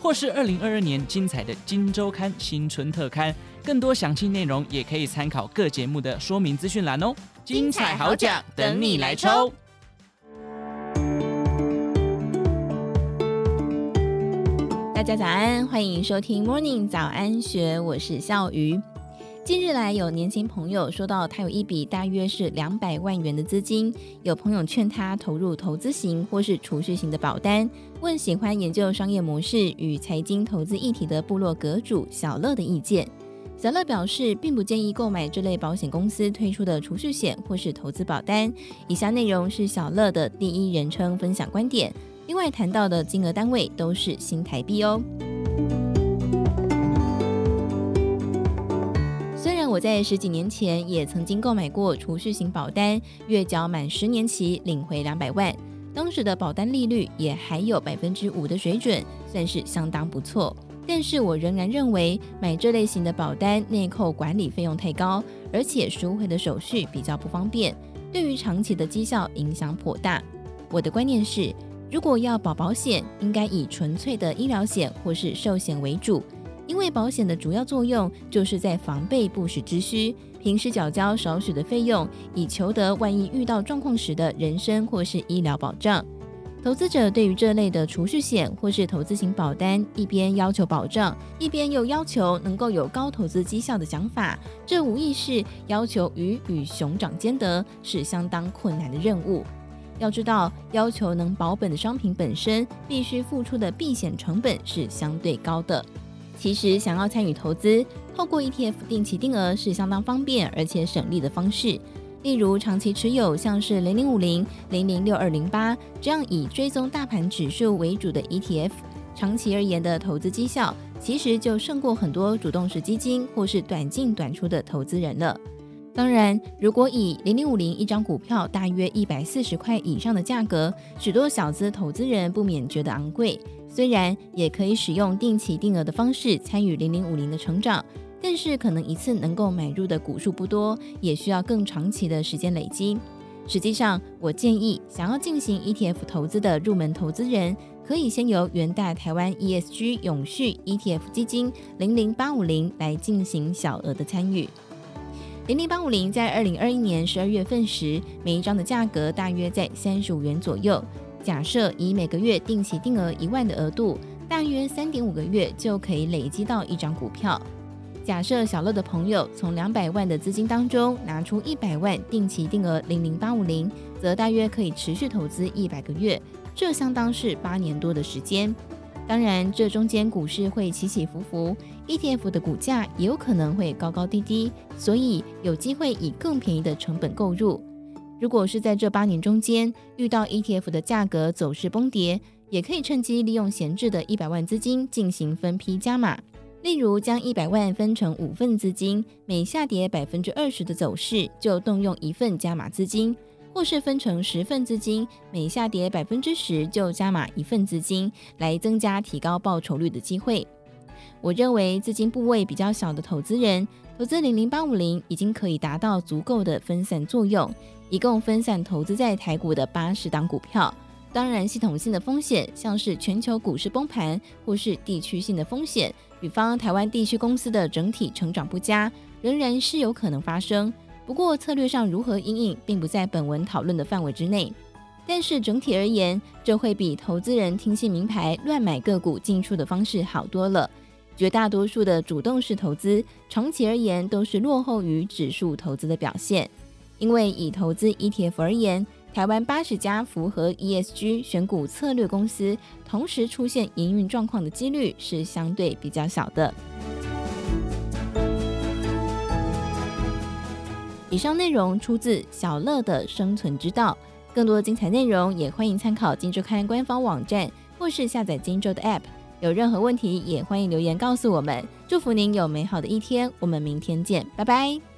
或是二零二二年精彩的《金周刊》新春特刊。更多详细内容也可以参考各节目的说明资讯栏哦。精彩好奖等你来抽！大家早安，欢迎收听 Morning 早安学，我是笑鱼。近日来有年轻朋友说到，他有一笔大约是两百万元的资金，有朋友劝他投入投资型或是储蓄型的保单，问喜欢研究商业模式与财经投资议题的部落格主小乐的意见。小乐表示，并不建议购买这类保险公司推出的储蓄险或是投资保单。以下内容是小乐的第一人称分享观点，另外谈到的金额单位都是新台币哦。我在十几年前也曾经购买过储蓄型保单，月缴满十年期领回两百万，当时的保单利率也还有百分之五的水准，算是相当不错。但是我仍然认为买这类型的保单内扣管理费用太高，而且赎回的手续比较不方便，对于长期的绩效影响颇大。我的观念是，如果要保保险，应该以纯粹的医疗险或是寿险为主，因为保险的主要作用就是在防备不时之需，平时缴交少许的费用，以求得万一遇到状况时的人身或是医疗保障。投资者对于这类的储蓄险或是投资型保单，一边要求保障，一边又要求能够有高投资绩效的想法，这无疑是要求鱼与熊掌兼得，是相当困难的任务。要知道，要求能保本的商品本身，必须付出的避险成本是相对高的。其实，想要参与投资，透过 ETF 定期定额是相当方便而且省力的方式。例如，长期持有像是零零五零、零零六二零八这样以追踪大盘指数为主的 ETF，长期而言的投资绩效其实就胜过很多主动式基金或是短进短出的投资人了。当然，如果以零零五零一张股票大约一百四十块以上的价格，许多小资投资人不免觉得昂贵。虽然也可以使用定期定额的方式参与零零五零的成长。但是可能一次能够买入的股数不多，也需要更长期的时间累积。实际上，我建议想要进行 ETF 投资的入门投资人，可以先由元大台湾 ESG 永续 ETF 基金零零八五零来进行小额的参与。零零八五零在二零二一年十二月份时，每一张的价格大约在三十五元左右。假设以每个月定期定额一万的额度，大约三点五个月就可以累积到一张股票。假设小乐的朋友从两百万的资金当中拿出一百万定期定额零零八五零，则大约可以持续投资一百个月，这相当是八年多的时间。当然，这中间股市会起起伏伏，ETF 的股价也有可能会高高低低，所以有机会以更便宜的成本购入。如果是在这八年中间遇到 ETF 的价格走势崩跌，也可以趁机利用闲置的一百万资金进行分批加码。例如，将一百万分成五份资金，每下跌百分之二十的走势就动用一份加码资金，或是分成十份资金，每下跌百分之十就加码一份资金，来增加提高报酬率的机会。我认为资金部位比较小的投资人，投资零零八五零已经可以达到足够的分散作用，一共分散投资在台股的八十档股票。当然，系统性的风险，像是全球股市崩盘，或是地区性的风险，比方台湾地区公司的整体成长不佳，仍然是有可能发生。不过，策略上如何因应，并不在本文讨论的范围之内。但是整体而言，这会比投资人听信名牌乱买个股进出的方式好多了。绝大多数的主动式投资，长期而言都是落后于指数投资的表现，因为以投资 ETF 而言。台湾八十家符合 ESG 选股策略公司，同时出现营运状况的几率是相对比较小的。以上内容出自小乐的生存之道，更多精彩内容也欢迎参考《金周刊》官方网站，或是下载《金周》的 App。有任何问题也欢迎留言告诉我们。祝福您有美好的一天，我们明天见，拜拜。